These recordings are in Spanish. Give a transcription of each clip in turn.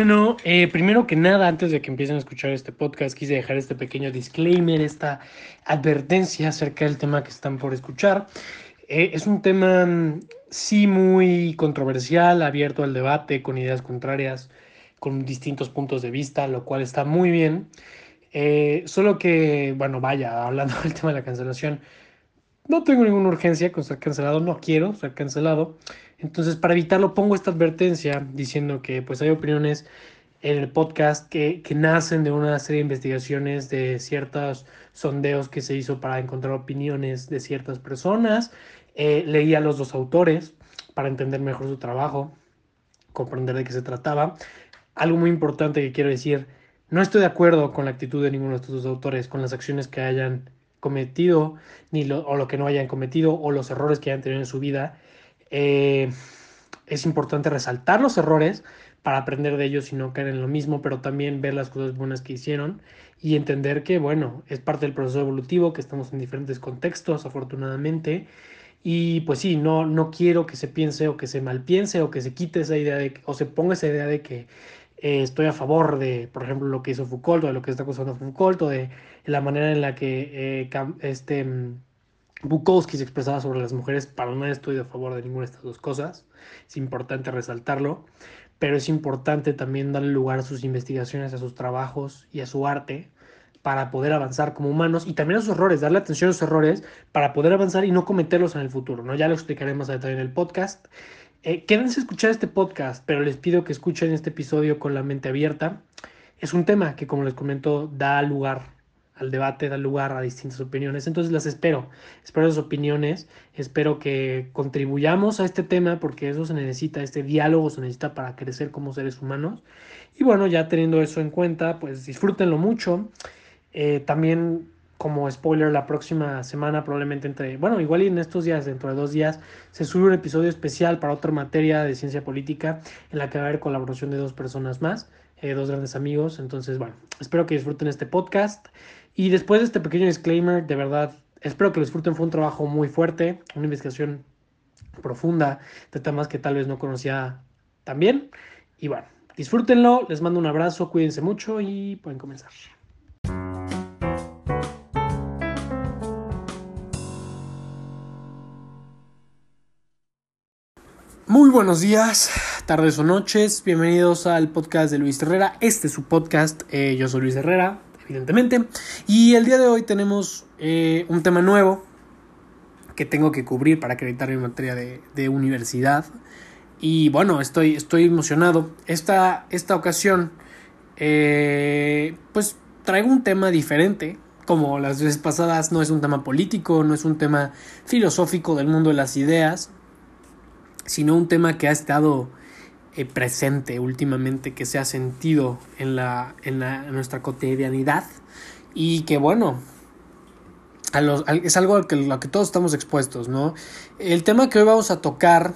Bueno, eh, primero que nada, antes de que empiecen a escuchar este podcast, quise dejar este pequeño disclaimer, esta advertencia acerca del tema que están por escuchar. Eh, es un tema, mm, sí, muy controversial, abierto al debate, con ideas contrarias, con distintos puntos de vista, lo cual está muy bien. Eh, solo que, bueno, vaya, hablando del tema de la cancelación, no tengo ninguna urgencia con ser cancelado, no quiero ser cancelado. Entonces, para evitarlo, pongo esta advertencia diciendo que pues hay opiniones en el podcast que, que nacen de una serie de investigaciones de ciertos sondeos que se hizo para encontrar opiniones de ciertas personas. Eh, leí a los dos autores para entender mejor su trabajo, comprender de qué se trataba. Algo muy importante que quiero decir, no estoy de acuerdo con la actitud de ninguno de estos dos autores, con las acciones que hayan cometido, ni lo, o lo que no hayan cometido, o los errores que hayan tenido en su vida. Eh, es importante resaltar los errores para aprender de ellos y no caer en lo mismo, pero también ver las cosas buenas que hicieron y entender que, bueno, es parte del proceso evolutivo, que estamos en diferentes contextos, afortunadamente. Y pues sí, no, no quiero que se piense o que se malpiense o que se quite esa idea de, o se ponga esa idea de que eh, estoy a favor de, por ejemplo, lo que hizo Foucault o de lo que está acusando Foucault o de la manera en la que eh, este mm, Bukowski se expresaba sobre las mujeres. Para nada estoy a favor de ninguna de estas dos cosas. Es importante resaltarlo, pero es importante también darle lugar a sus investigaciones, a sus trabajos y a su arte para poder avanzar como humanos y también a sus errores, darle atención a los errores para poder avanzar y no cometerlos en el futuro, ¿no? Ya lo explicaré más adelante en el podcast. Eh, quédense a escuchar este podcast, pero les pido que escuchen este episodio con la mente abierta. Es un tema que, como les comento, da lugar al debate, da lugar a distintas opiniones. Entonces las espero, espero esas opiniones, espero que contribuyamos a este tema porque eso se necesita, este diálogo se necesita para crecer como seres humanos. Y bueno, ya teniendo eso en cuenta, pues disfrútenlo mucho. Eh, también como spoiler, la próxima semana, probablemente entre, bueno, igual y en estos días, dentro de dos días, se sube un episodio especial para otra materia de ciencia política en la que va a haber colaboración de dos personas más, eh, dos grandes amigos. Entonces, bueno, espero que disfruten este podcast. Y después de este pequeño disclaimer, de verdad, espero que lo disfruten. Fue un trabajo muy fuerte, una investigación profunda de temas que tal vez no conocía tan bien. Y bueno, disfrútenlo, les mando un abrazo, cuídense mucho y pueden comenzar. Muy buenos días, tardes o noches, bienvenidos al podcast de Luis Herrera. Este es su podcast, eh, yo soy Luis Herrera, evidentemente. Y el día de hoy tenemos eh, un tema nuevo que tengo que cubrir para acreditar mi materia de, universidad. Y bueno, estoy, estoy emocionado. Esta, esta ocasión, eh, pues traigo un tema diferente. Como las veces pasadas, no es un tema político, no es un tema filosófico del mundo de las ideas, sino un tema que ha estado eh, presente últimamente, que se ha sentido en, la, en, nuestra cotidianidad y que bueno, es algo a lo que todos estamos expuestos, ¿no? El tema que hoy vamos a tocar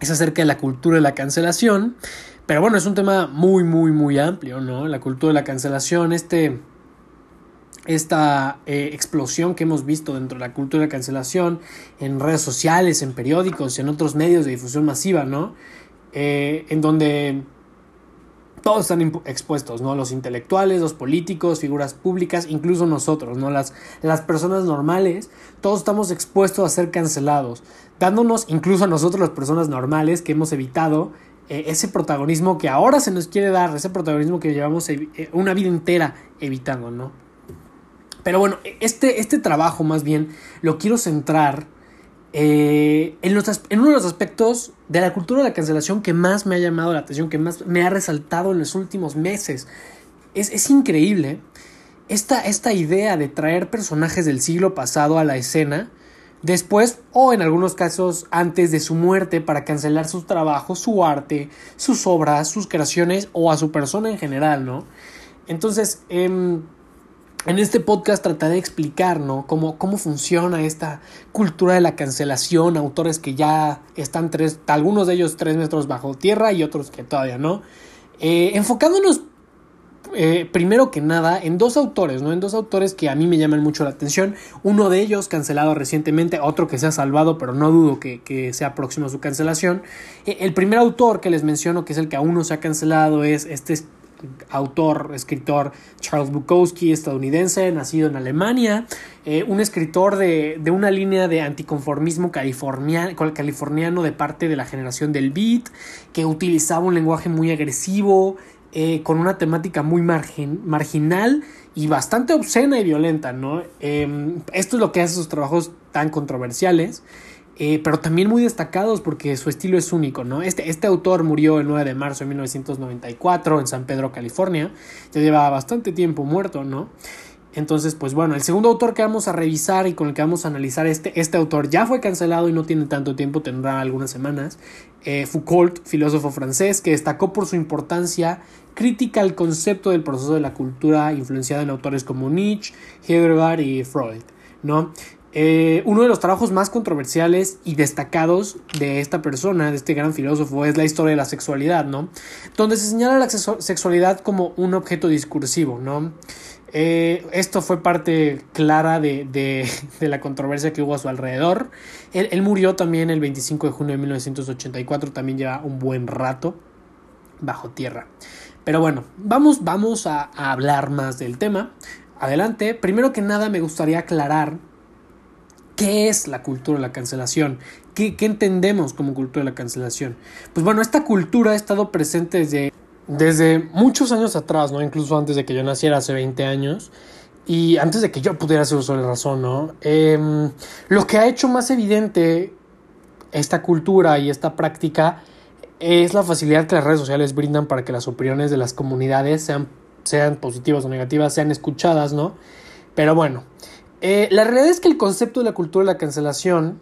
es acerca de la cultura de la cancelación, pero bueno, es un tema muy, muy, muy amplio, ¿no? La cultura de la cancelación, este esta eh, explosión que hemos visto dentro de la cultura de cancelación en redes sociales, en periódicos, en otros medios de difusión masiva, ¿no? Eh, en donde todos están expuestos, ¿no? Los intelectuales, los políticos, figuras públicas, incluso nosotros, ¿no? Las, las personas normales, todos estamos expuestos a ser cancelados, dándonos incluso a nosotros las personas normales que hemos evitado eh, ese protagonismo que ahora se nos quiere dar, ese protagonismo que llevamos una vida entera evitando, ¿no? Pero bueno, este, este trabajo más bien lo quiero centrar eh, en, uno de los aspectos de la cultura de la cancelación que más me ha llamado la atención, que más me ha resaltado en los últimos meses. Es, es increíble esta, esta idea de traer personajes del siglo pasado a la escena después o en algunos casos antes de su muerte para cancelar sus trabajos, su arte, sus obras, sus creaciones o a su persona en general, ¿no? Entonces, eh, en este podcast trataré de explicar ¿no? cómo, cómo funciona esta cultura de la cancelación, autores que ya están tres, algunos de ellos tres metros bajo tierra y otros que todavía no, eh, enfocándonos eh, primero que nada en dos autores, ¿no? En dos autores que a mí me llaman mucho la atención. Uno de ellos cancelado recientemente, otro que se ha salvado, pero no dudo que, sea próximo a su cancelación. Eh, el primer autor que les menciono, que es el que aún no se ha cancelado, es este autor, escritor Charles Bukowski, estadounidense, nacido en Alemania, eh, un escritor de, de, una línea de anticonformismo californiano de parte de la generación del beat, que utilizaba un lenguaje muy agresivo, eh, con una temática muy marginal y bastante obscena y violenta, ¿no? Em, esto es lo que hace sus trabajos tan controversiales. Eh, pero también muy destacados porque su estilo es único, ¿no? Este, este autor murió el 9 de marzo de 1994 en San Pedro, California. Ya lleva bastante tiempo muerto, ¿no? Entonces, pues bueno, el segundo autor que vamos a revisar y con el que vamos a analizar este, este autor ya fue cancelado y no tiene tanto tiempo, tendrá algunas semanas. Eh, Foucault, filósofo francés, que destacó por su importancia crítica al concepto del proceso de la cultura influenciada en autores como Nietzsche, Heidegger y Freud, ¿no? Eh, uno de los trabajos más controversiales y destacados de esta persona, de este gran filósofo, es la historia de la sexualidad, ¿no? Donde se señala la sexualidad como un objeto discursivo, ¿no? Eh, esto fue parte clara de, de, la controversia que hubo a su alrededor. Él, él, murió también el 25 de junio de 1984, también lleva un buen rato bajo tierra. Pero bueno, vamos, vamos a, hablar más del tema. Adelante. Primero que nada me gustaría aclarar qué es la cultura de la cancelación. ¿Qué, ¿Qué, entendemos como cultura de la cancelación? Pues bueno, esta cultura ha estado presente desde, desde muchos años atrás, ¿no? Incluso antes de que yo naciera, hace 20 años. Y antes de que yo pudiera hacer uso de la razón. Em, lo que ha hecho más evidente esta cultura y esta práctica es la facilidad que las redes sociales brindan para que las opiniones de las comunidades sean, sean positivas o negativas, sean escuchadas, ¿no? Pero bueno, eh, la realidad es que el concepto de la cultura de la cancelación,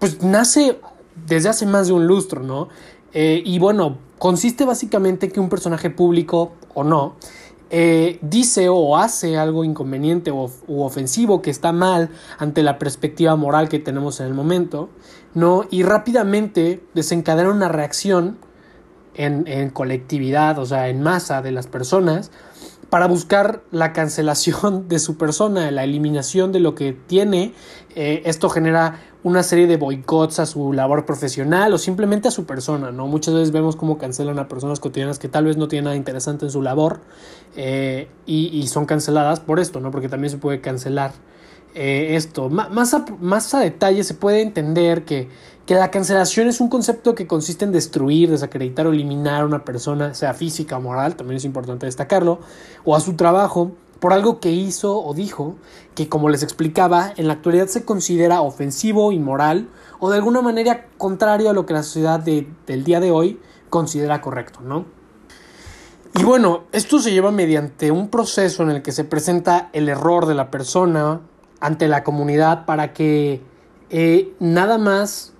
pues nace desde hace más de un lustro, ¿no? Eh, y bueno, consiste básicamente que un personaje público o no, eh, dice o hace algo inconveniente o, u ofensivo que está mal ante la perspectiva moral que tenemos en el momento, ¿no? Y rápidamente desencadena una reacción en, en colectividad, o sea, en masa de las personas, para buscar la cancelación de su persona, la eliminación de lo que tiene. Eh, esto genera una serie de boicots a su labor profesional o simplemente a su persona, ¿no? Muchas veces vemos cómo cancelan a personas cotidianas que tal vez no tienen nada interesante en su labor eh, y, son canceladas por esto, ¿no? Porque también se puede cancelar eh, esto. más, más a detalle se puede entender que que la cancelación es un concepto que consiste en destruir, desacreditar o eliminar a una persona, sea física o moral, también es importante destacarlo, o a su trabajo por algo que hizo o dijo, que como les explicaba, en la actualidad se considera ofensivo, inmoral o de alguna manera contrario a lo que la sociedad del día de hoy considera correcto, ¿no? Y bueno, esto se lleva mediante un proceso en el que se presenta el error de la persona ante la comunidad para que eh, nada más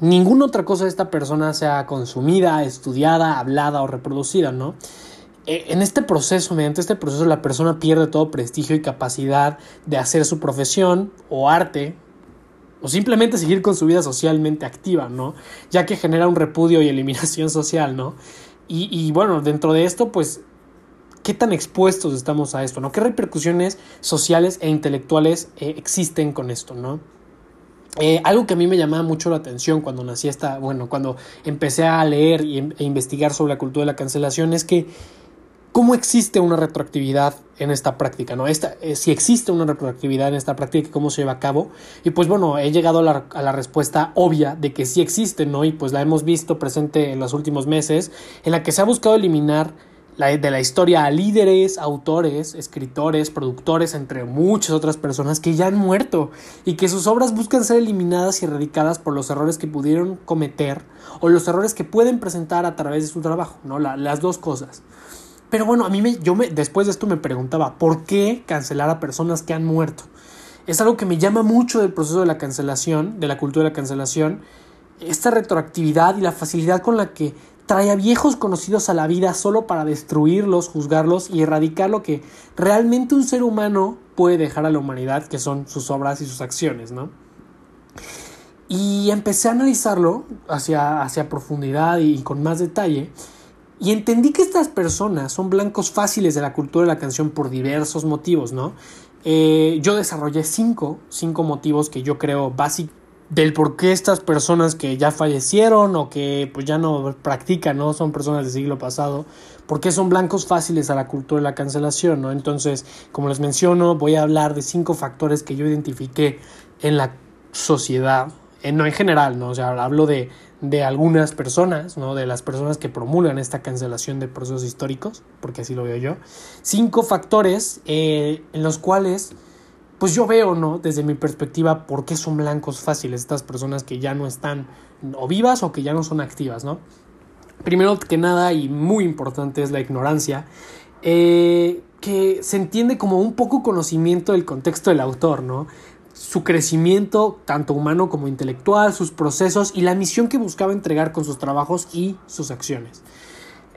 ninguna otra cosa de esta persona sea consumida, estudiada, hablada o reproducida, ¿no? E, en este proceso, mediante este proceso, la persona pierde todo prestigio y capacidad de hacer su profesión o arte o simplemente seguir con su vida socialmente activa, ¿no? Ya que genera un repudio y eliminación social, ¿no? Y, bueno, dentro de esto, pues, ¿qué tan expuestos estamos a esto, ¿no? ¿Qué repercusiones sociales e intelectuales eh, existen con esto, ¿no? Eh, algo que a mí me llamaba mucho la atención cuando nací esta, bueno, cuando empecé a leer em, e investigar sobre la cultura de la cancelación es que cómo existe una retroactividad en esta práctica, ¿no? Esta, eh, si existe una retroactividad en esta práctica y cómo se lleva a cabo. Y pues bueno, he llegado a la, respuesta obvia de que sí existe, ¿no? Y pues la hemos visto presente en los últimos meses, en la que se ha buscado eliminar de la historia a líderes, autores, escritores, productores, entre muchas otras personas que ya han muerto y que sus obras buscan ser eliminadas y erradicadas por los errores que pudieron cometer o los errores que pueden presentar a través de su trabajo, ¿no? las dos cosas. Pero bueno, a mí me, yo me, después de esto me preguntaba, ¿por qué cancelar a personas que han muerto? Es algo que me llama mucho del proceso de la cancelación, de la cultura de la cancelación, esta retroactividad y la facilidad con la que trae a viejos conocidos a la vida solo para destruirlos, juzgarlos y erradicar lo que realmente un ser humano puede dejar a la humanidad, que son sus obras y sus acciones, ¿no? Y empecé a analizarlo hacia, hacia profundidad y con más detalle. Y entendí que estas personas son blancos fáciles de la cultura de la canción por diversos motivos, ¿no? Eh, yo desarrollé cinco, cinco motivos que yo creo básicos del por qué estas personas que ya fallecieron o que pues ya no practican, ¿no? Son personas del siglo pasado, por qué son blancos fáciles a la cultura de la cancelación, ¿no? Entonces, como les menciono, voy a hablar de cinco factores que yo identifiqué en la sociedad, en, no en general, ¿no? O sea, hablo de, de algunas personas, ¿no? De las personas que promulgan esta cancelación de procesos históricos, porque así lo veo yo. Cinco factores eh, en los cuales pues yo veo, ¿no? Desde mi perspectiva, por qué son blancos fáciles estas personas que ya no están o vivas o que ya no son activas, ¿no? Primero que nada y muy importante es la ignorancia, eh, que se entiende como un poco conocimiento del contexto del autor, ¿no? Su crecimiento, tanto humano como intelectual, sus procesos y la misión que buscaba entregar con sus trabajos y sus acciones.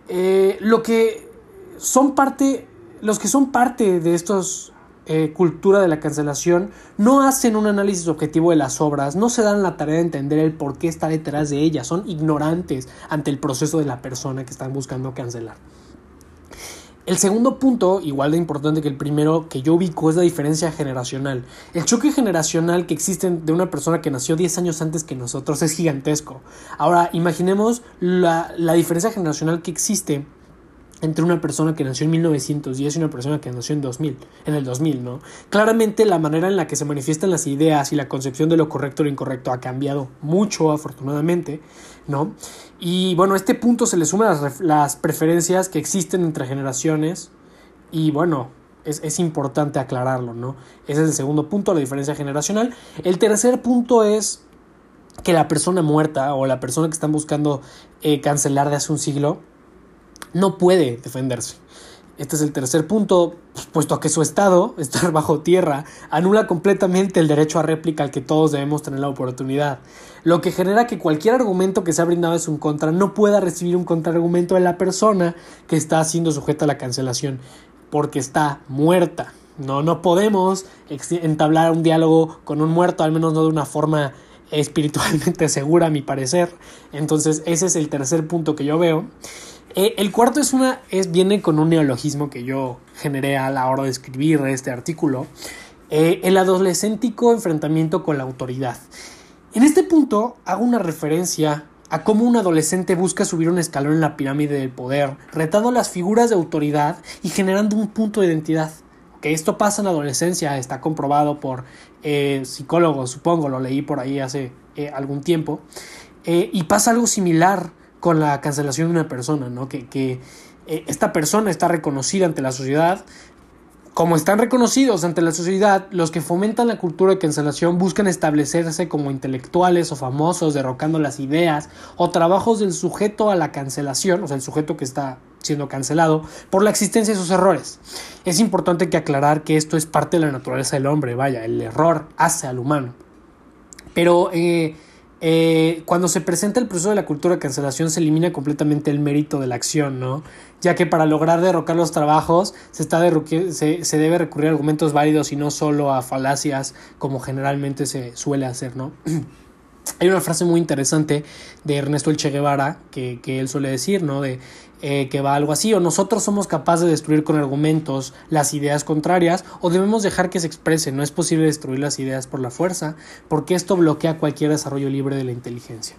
Eh, lo que son parte, los que son parte de estos eh, cultura de la cancelación no hacen un análisis objetivo de las obras, no se dan la tarea de entender el por qué está detrás de ellas, son ignorantes ante el proceso de la persona que están buscando cancelar. El segundo punto, igual de importante que el primero que yo ubico, es la diferencia generacional. El choque generacional que existe de una persona que nació 10 años antes que nosotros es gigantesco. Ahora, imaginemos la, la diferencia generacional que existe entre una persona que nació en 1910 y una persona que nació en 2000, en el 2000, ¿no? Claramente la manera en la que se manifiestan las ideas y la concepción de lo correcto o lo incorrecto ha cambiado mucho, afortunadamente, ¿no? Y bueno, a este punto se le suman las, preferencias que existen entre generaciones y bueno, es, es, importante aclararlo, ¿no? Ese es el segundo punto, la diferencia generacional. El tercer punto es que la persona muerta o la persona que están buscando eh, cancelar de hace un siglo, no puede defenderse. Este es el tercer punto, pues, puesto que su estado, estar bajo tierra, anula completamente el derecho a réplica al que todos debemos tener la oportunidad, lo que genera que cualquier argumento que se ha brindado es un contra no pueda recibir un contraargumento de la persona que está siendo sujeta a la cancelación, porque está muerta. No, no podemos entablar un diálogo con un muerto, al menos no de una forma espiritualmente segura, a mi parecer. Entonces, ese es el tercer punto que yo veo. Eh, el cuarto es una, es, viene con un neologismo que yo generé a la hora de escribir este artículo. Eh, el adolescéntico enfrentamiento con la autoridad. En este punto hago una referencia a cómo un adolescente busca subir un escalón en la pirámide del poder, retando las figuras de autoridad y generando un punto de identidad. Que esto pasa en la adolescencia, está comprobado por eh, psicólogos, supongo, lo leí por ahí hace algún tiempo. y pasa algo similar con la cancelación de una persona, ¿no? Que, que eh, esta persona está reconocida ante la sociedad. Como están reconocidos ante la sociedad, los que fomentan la cultura de cancelación buscan establecerse como intelectuales o famosos, derrocando las ideas o trabajos del sujeto a la cancelación, o sea, el sujeto que está siendo cancelado por la existencia de sus errores. Es importante que aclarar que esto es parte de la naturaleza del hombre, vaya, el error hace al humano. Pero eh, eh, cuando se presenta el proceso de la cultura de cancelación se elimina completamente el mérito de la acción, ¿no? Ya que para lograr derrocar los trabajos se, está se, se debe recurrir a argumentos válidos y no solo a falacias como generalmente se suele hacer, ¿no? Hay una frase muy interesante de Ernesto El Che Guevara que, que él suele decir, ¿no? De eh, que va algo así, o nosotros somos capaces de destruir con argumentos las ideas contrarias, o debemos dejar que se expresen. No es posible destruir las ideas por la fuerza, porque esto bloquea cualquier desarrollo libre de la inteligencia.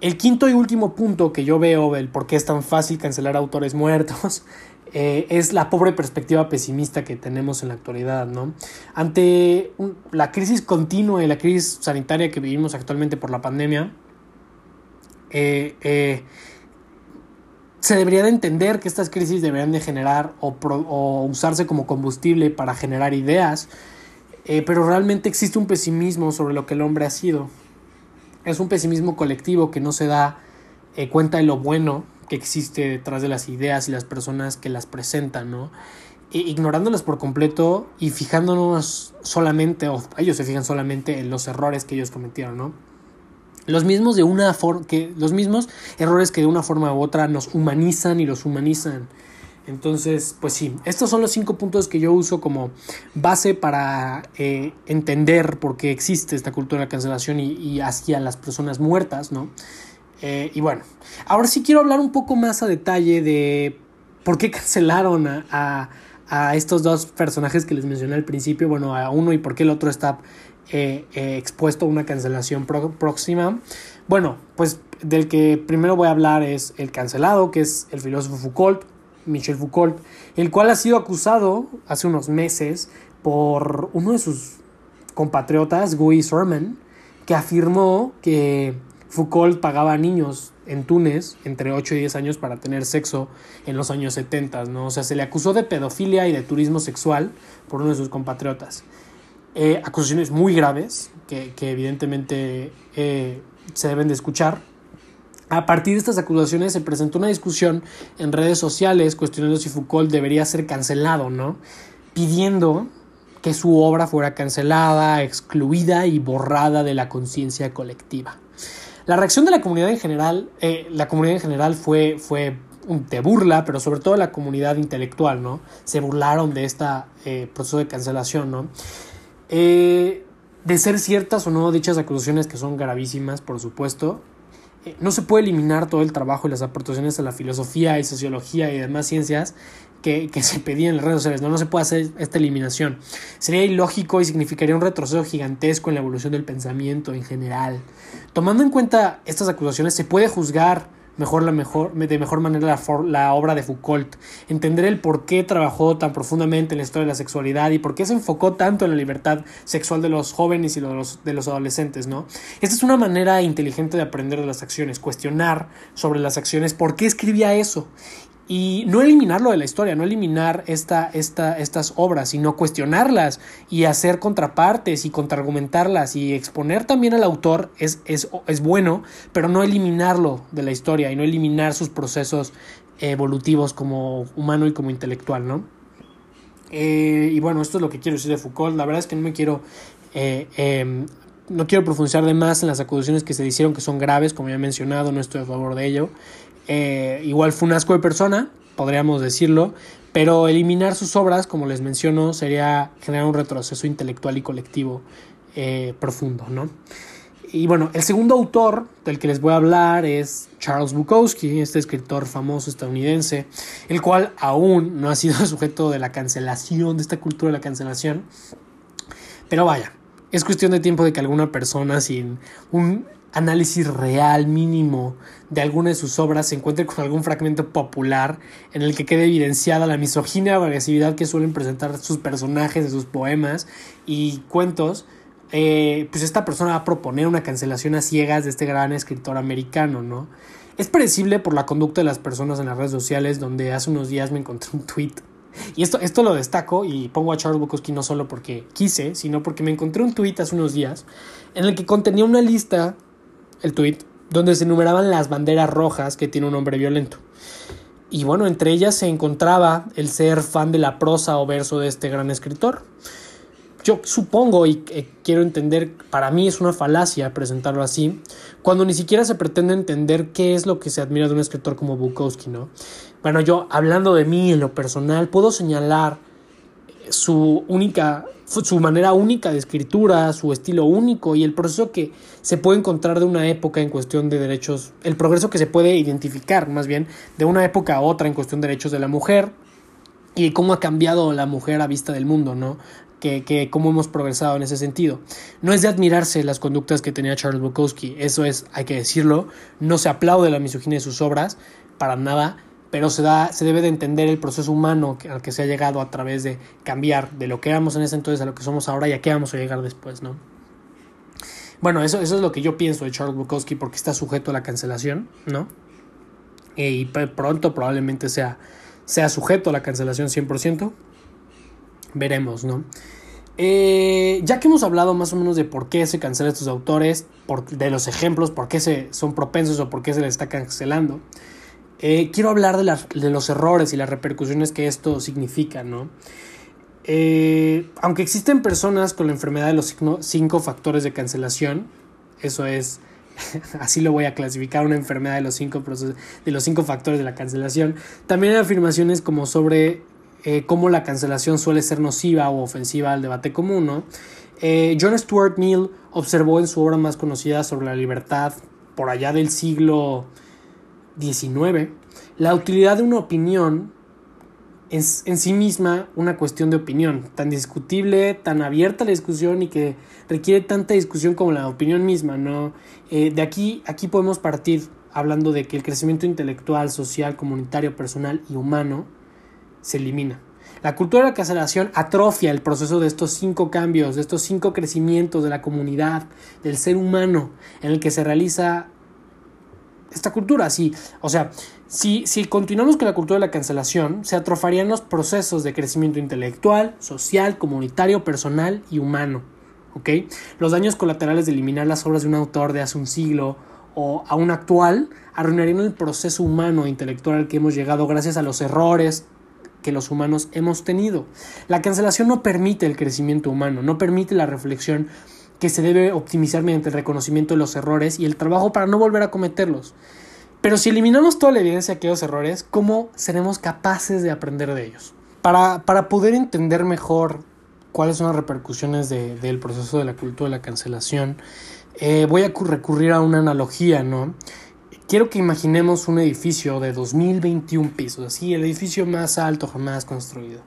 El quinto y último punto que yo veo, el por qué es tan fácil cancelar autores muertos, eh, es la pobre perspectiva pesimista que tenemos en la actualidad, ¿no? Ante la crisis continua y la crisis sanitaria que vivimos actualmente por la pandemia, eh, se debería de entender que estas crisis deberían de generar o, usarse como combustible para generar ideas, eh, pero realmente existe un pesimismo sobre lo que el hombre ha sido. Es un pesimismo colectivo que no se da eh, cuenta de lo bueno que existe detrás de las ideas y las personas que las presentan, ¿no? Ignorándolas por completo y fijándonos solamente, o ellos se fijan solamente en los errores que ellos cometieron, ¿no? Los mismos de una que los mismos errores que de una forma u otra nos humanizan y los humanizan. Entonces, pues sí, estos son los cinco puntos que yo uso como base para eh, entender por qué existe esta cultura de cancelación y, hacia las personas muertas, ¿no? Eh, y bueno, ahora sí quiero hablar un poco más a detalle de por qué cancelaron a, estos dos personajes que les mencioné al principio, bueno, a uno y por qué el otro está eh, eh, expuesto a una cancelación próxima. Bueno, pues del que primero voy a hablar es el cancelado, que es el filósofo Foucault, Michel Foucault, el cual ha sido acusado hace unos meses por uno de sus compatriotas, Guy Sermon, que afirmó que Foucault pagaba a niños en Túnez entre 8 y 10 años para tener sexo en los años 70, ¿no? O sea, se le acusó de pedofilia y de turismo sexual por uno de sus compatriotas. Eh, acusaciones muy graves que, evidentemente eh, se deben de escuchar. A partir de estas acusaciones se presentó una discusión en redes sociales cuestionando si Foucault debería ser cancelado, ¿no? Pidiendo que su obra fuera cancelada, excluida y borrada de la conciencia colectiva. La reacción de la comunidad en general, eh, la comunidad en general fue, fue de burla, pero sobre todo la comunidad intelectual, ¿no? Se burlaron de este proceso de cancelación, ¿no? Eh, de ser ciertas o no dichas acusaciones que son gravísimas, por supuesto, no se puede eliminar todo el trabajo y las aportaciones a la filosofía y sociología y demás ciencias que, se pedían en las redes sociales. ¿no? no se puede hacer esta eliminación. Sería ilógico y significaría un retroceso gigantesco en la evolución del pensamiento en general. Tomando en cuenta estas acusaciones, se puede juzgar mejor la mejor, de mejor manera la, la, obra de Foucault, entender el por qué trabajó tan profundamente en la historia de la sexualidad y por qué se enfocó tanto en la libertad sexual de los jóvenes y de los, de los adolescentes, ¿no? Esta es una manera inteligente de aprender de las acciones, cuestionar sobre las acciones, por qué escribía eso y no eliminarlo de la historia, no eliminar esta, esta, estas obras, sino cuestionarlas y hacer contrapartes y contraargumentarlas y exponer también al autor es, es, es bueno, pero no eliminarlo de la historia y no eliminar sus procesos evolutivos como humano y como intelectual, ¿no? Eh, y bueno, esto es lo que quiero decir de Foucault. La verdad es que no me quiero eh, em, no quiero profundizar de más en las acusaciones que se hicieron que son graves, como ya he mencionado, no estoy a favor de ello. Eh, igual fue un asco de persona, podríamos decirlo, pero eliminar sus obras, como les menciono, sería generar un retroceso intelectual y colectivo eh, profundo, ¿no? Y bueno, el segundo autor del que les voy a hablar es Charles Bukowski, este escritor famoso estadounidense, el cual aún no ha sido sujeto de la cancelación, de esta cultura de la cancelación. Pero vaya, es cuestión de tiempo de que alguna persona sin un análisis real mínimo de alguna de sus obras se encuentre con algún fragmento popular en el que quede evidenciada la misoginia o agresividad que suelen presentar sus personajes de sus poemas y cuentos, eh, pues esta persona va a proponer una cancelación a ciegas de este gran escritor americano, ¿no? Es predecible por la conducta de las personas en las redes sociales, donde hace unos días me encontré un tweet. Y esto, esto lo destaco y pongo a Charles Bukowski no solo porque quise, sino porque me encontré un tweet hace unos días en el que contenía una lista el tweet, donde se enumeraban las banderas rojas que tiene un hombre violento. Y bueno, entre ellas se encontraba el ser fan de la prosa o verso de este gran escritor. Yo supongo y eh, quiero entender, para mí es una falacia presentarlo así, cuando ni siquiera se pretende entender qué es lo que se admira de un escritor como Bukowski, ¿no? Bueno, yo hablando de mí en lo personal, puedo señalar su única su manera única de escritura, su estilo único y el proceso que se puede encontrar de una época en cuestión de derechos, el progreso que se puede identificar más bien de una época a otra en cuestión de derechos de la mujer y cómo ha cambiado la mujer a vista del mundo, ¿no? Que, que cómo hemos progresado en ese sentido. No es de admirarse las conductas que tenía Charles Bukowski, eso es, hay que decirlo, no se aplaude la misoginia de sus obras, para nada, pero se, da, se debe de entender el proceso humano al que se ha llegado a través de cambiar de lo que éramos en ese entonces a lo que somos ahora y a qué vamos a llegar después, ¿no? Bueno, eso, eso es lo que yo pienso de Charles Bukowski porque está sujeto a la cancelación, ¿no? Y pronto probablemente sea, sea sujeto a la cancelación 100%. Veremos, ¿no? Eh, ya que hemos hablado más o menos de por qué se cancelan estos autores, por, de los ejemplos, por qué se, son propensos o por qué se les está cancelando, eh, quiero hablar de, los errores y las repercusiones que esto significa, ¿no? Eh, aunque existen personas con la enfermedad de los cinco factores de cancelación, eso es, así lo voy a clasificar, una enfermedad de los cinco, de los cinco factores de la cancelación, también hay afirmaciones como sobre eh, cómo la cancelación suele ser nociva o ofensiva al debate común, ¿no? John Stuart Mill observó en su obra más conocida sobre la libertad por allá del siglo XIX, la utilidad de una opinión es en sí misma una cuestión de opinión, tan discutible, tan abierta la discusión y que requiere tanta discusión como la opinión misma, ¿no? Eh, de aquí, aquí podemos partir hablando de que el crecimiento intelectual, social, comunitario, personal y humano se elimina. La cultura de la cancelación atrofia el proceso de estos cinco cambios, de estos cinco crecimientos de la comunidad, del ser humano, en el que se realiza esta cultura. Sí, o sea, si, si continuamos con la cultura de la cancelación, se atrofarían los procesos de crecimiento intelectual, social, comunitario, personal y humano. Los daños colaterales de eliminar las obras de un autor de hace un siglo o aún actual arruinarían el proceso humano e intelectual al que hemos llegado gracias a los errores que los humanos hemos tenido. La cancelación no permite el crecimiento humano, no permite la reflexión que se debe optimizar mediante el reconocimiento de los errores y el trabajo para no volver a cometerlos. Pero si eliminamos toda la evidencia de aquellos errores, ¿cómo seremos capaces de aprender de ellos? Para, para poder entender mejor cuáles son las repercusiones del proceso de la cultura de la cancelación, eh, voy a recurrir a una analogía, ¿no? Quiero que imaginemos un edificio de 2021 pisos, así, el edificio más alto jamás construido,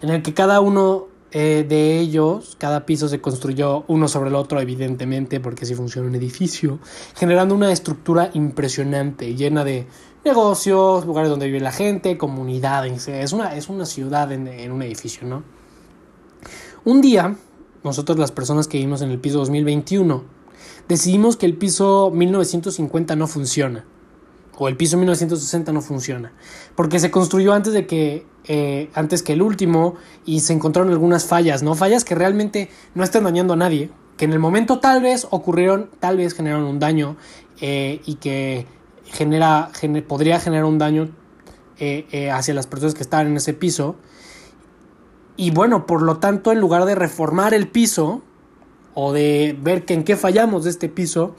en el que cada uno eh, de ellos, cada piso se construyó uno sobre el otro, evidentemente, porque así funciona un edificio, generando una estructura impresionante, llena de negocios, lugares donde vive la gente, comunidades. Es una, es una ciudad en, en un edificio, ¿no? Un día, nosotros las personas que vivimos en el piso 2021, decidimos que el piso 1950 no funciona o el piso 1960 no funciona porque se construyó antes de que eh, antes que el último y se encontraron algunas fallas no fallas que realmente no están dañando a nadie que en el momento tal vez ocurrieron tal vez generaron un daño eh, y que genera podría generar un daño eh, hacia las personas que estaban en ese piso y bueno por lo tanto en lugar de reformar el piso o de ver que en qué fallamos de este piso,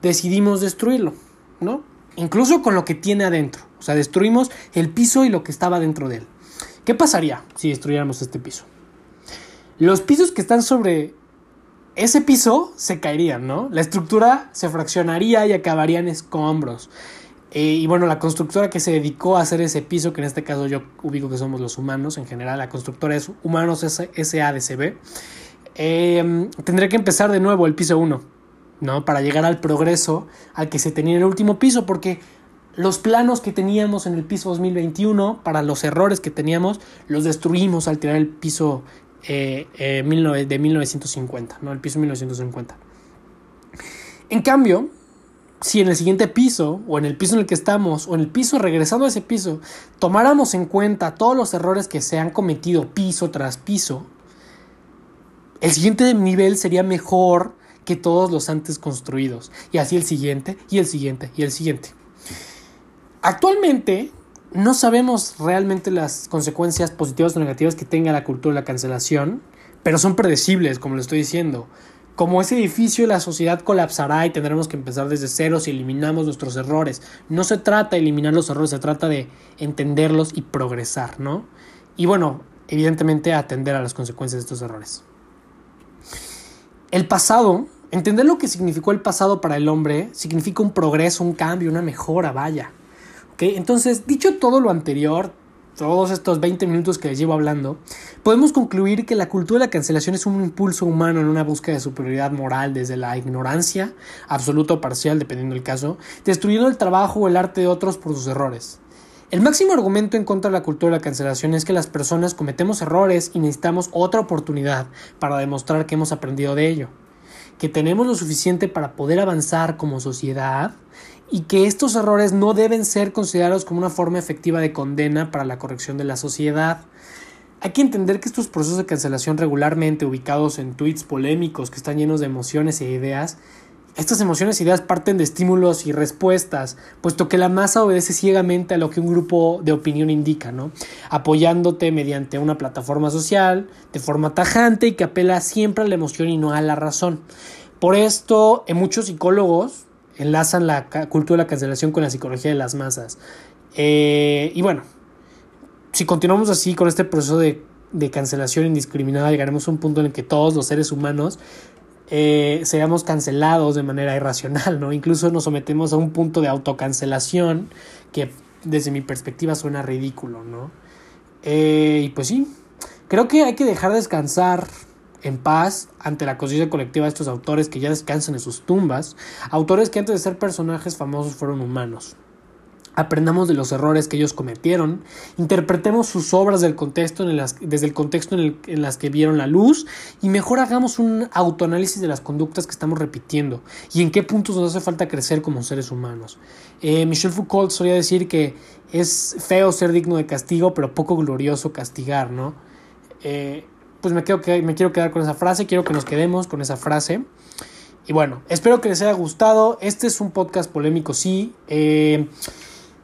decidimos destruirlo, ¿no? Incluso con lo que tiene adentro. O sea, destruimos el piso y lo que estaba dentro de él. ¿Qué pasaría si destruyéramos este piso? Los pisos que están sobre ese piso se caerían, ¿no? La estructura se fraccionaría y acabaría en escombros. Eh, y bueno, la constructora que se dedicó a hacer ese piso, que en este caso yo ubico que somos los humanos en general, la constructora es Humanos SADCB, eh, tendré que empezar de nuevo el piso 1, ¿no? Para llegar al progreso al que se tenía en el último piso, porque los planos que teníamos en el piso 2021, para los errores que teníamos, los destruimos al tirar el piso eh, eh, de 1950, ¿no? El piso 1950. En cambio, si en el siguiente piso, o en el piso en el que estamos, o en el piso regresando a ese piso, tomáramos en cuenta todos los errores que se han cometido piso tras piso, el siguiente nivel sería mejor que todos los antes construidos. Y así el siguiente, y el siguiente, y el siguiente. Actualmente no sabemos realmente las consecuencias positivas o negativas que tenga la cultura de la cancelación, pero son predecibles, como lo estoy diciendo. Como ese edificio, la sociedad colapsará y tendremos que empezar desde cero si eliminamos nuestros errores. No se trata de eliminar los errores, se trata de entenderlos y progresar, ¿no? Y bueno, evidentemente atender a las consecuencias de estos errores. El pasado, entender lo que significó el pasado para el hombre, significa un progreso, un cambio, una mejora, vaya. Entonces, dicho todo lo anterior, todos estos 20 minutos que les llevo hablando, podemos concluir que la cultura de la cancelación es un impulso humano en una búsqueda de superioridad moral desde la ignorancia, absoluta o parcial, dependiendo del caso, destruyendo el trabajo o el arte de otros por sus errores. El máximo argumento en contra de la cultura de la cancelación es que las personas cometemos errores y necesitamos otra oportunidad para demostrar que hemos aprendido de ello, que tenemos lo suficiente para poder avanzar como sociedad y que estos errores no deben ser considerados como una forma efectiva de condena para la corrección de la sociedad. Hay que entender que estos procesos de cancelación regularmente ubicados en tweets polémicos que están llenos de emociones e ideas estas emociones e ideas parten de estímulos y respuestas, puesto que la masa obedece ciegamente a lo que un grupo de opinión indica, ¿no? Apoyándote mediante una plataforma social de forma tajante y que apela siempre a la emoción y no a la razón. Por esto, en muchos psicólogos enlazan la cultura de la cancelación con la psicología de las masas. Eh, y bueno, si continuamos así con este proceso de, cancelación indiscriminada, llegaremos a un punto en el que todos los seres humanos eh, seamos cancelados de manera irracional, ¿no? Incluso nos sometemos a un punto de autocancelación que desde mi perspectiva suena ridículo, ¿no? Eh, y pues sí, creo que hay que dejar descansar en paz ante la conciencia colectiva de estos autores que ya descansan en sus tumbas, autores que antes de ser personajes famosos fueron humanos. Aprendamos de los errores que ellos cometieron, interpretemos sus obras del contexto en desde el contexto en, el, las que vieron la luz y mejor hagamos un autoanálisis de las conductas que estamos repitiendo y en qué puntos nos hace falta crecer como seres humanos. Eh, Michel Foucault solía decir que es feo ser digno de castigo, pero poco glorioso castigar, ¿no? Eh, pues me, quedo, me quiero quedar con esa frase, quiero que nos quedemos con esa frase. Y bueno, espero que les haya gustado. Este es un podcast polémico, sí. Eh,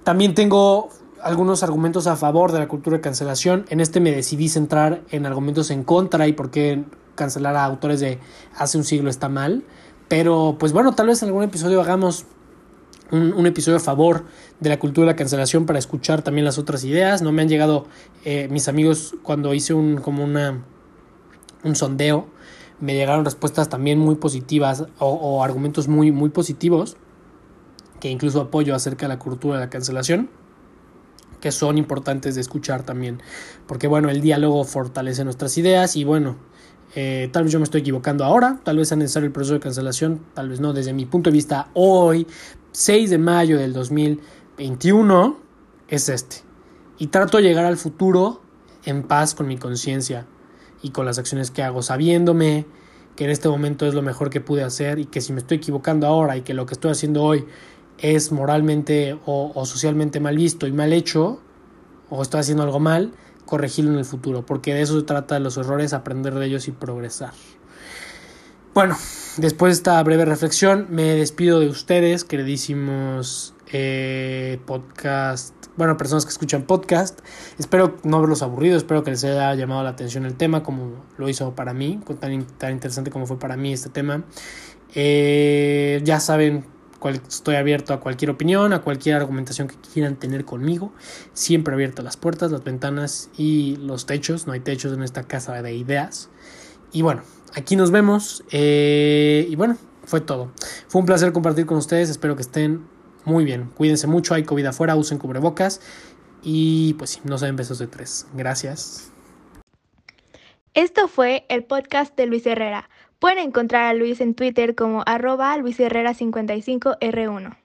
también tengo algunos argumentos a favor de la cultura de cancelación. En este me decidí centrar en argumentos en contra y por qué cancelar a autores de hace un siglo está mal. Pero pues bueno, tal vez en algún episodio hagamos un, episodio a favor de la cultura de la cancelación para escuchar también las otras ideas. No me han llegado eh, mis amigos cuando hice un como una un sondeo, me llegaron respuestas también muy positivas o, argumentos muy, muy positivos, que incluso apoyo acerca de la cultura de la cancelación, que son importantes de escuchar también, porque bueno, el diálogo fortalece nuestras ideas y bueno, eh, tal vez yo me estoy equivocando ahora, tal vez sea necesario el proceso de cancelación, tal vez no, desde mi punto de vista hoy, 6 de mayo del 2021, es este. Y trato de llegar al futuro en paz con mi conciencia, y con las acciones que hago, sabiéndome que en este momento es lo mejor que pude hacer y que si me estoy equivocando ahora y que lo que estoy haciendo hoy es moralmente o, socialmente mal visto y mal hecho, o estoy haciendo algo mal, corregirlo en el futuro, porque de eso se trata los errores, aprender de ellos y progresar. Bueno, después de esta breve reflexión, me despido de ustedes, queridísimos eh, podcast, bueno, personas que escuchan podcast. Espero no verlos aburridos, espero que les haya llamado la atención el tema como lo hizo para mí, tan, tan interesante como fue para mí este tema. Eh, ya saben, estoy abierto a cualquier opinión, a cualquier argumentación que quieran tener conmigo. Siempre abierto las puertas, las ventanas y los techos. No hay techos en esta casa de ideas. Y bueno, aquí nos vemos. Eh, y bueno, fue todo. Fue un placer compartir con ustedes. Espero que estén muy bien. Cuídense mucho, hay COVID afuera, usen cubrebocas y pues sí, no se den besos de tres. Gracias. Esto fue el podcast de Luis Herrera. Pueden encontrar a Luis en Twitter como arroba Luis Herrera 55R1.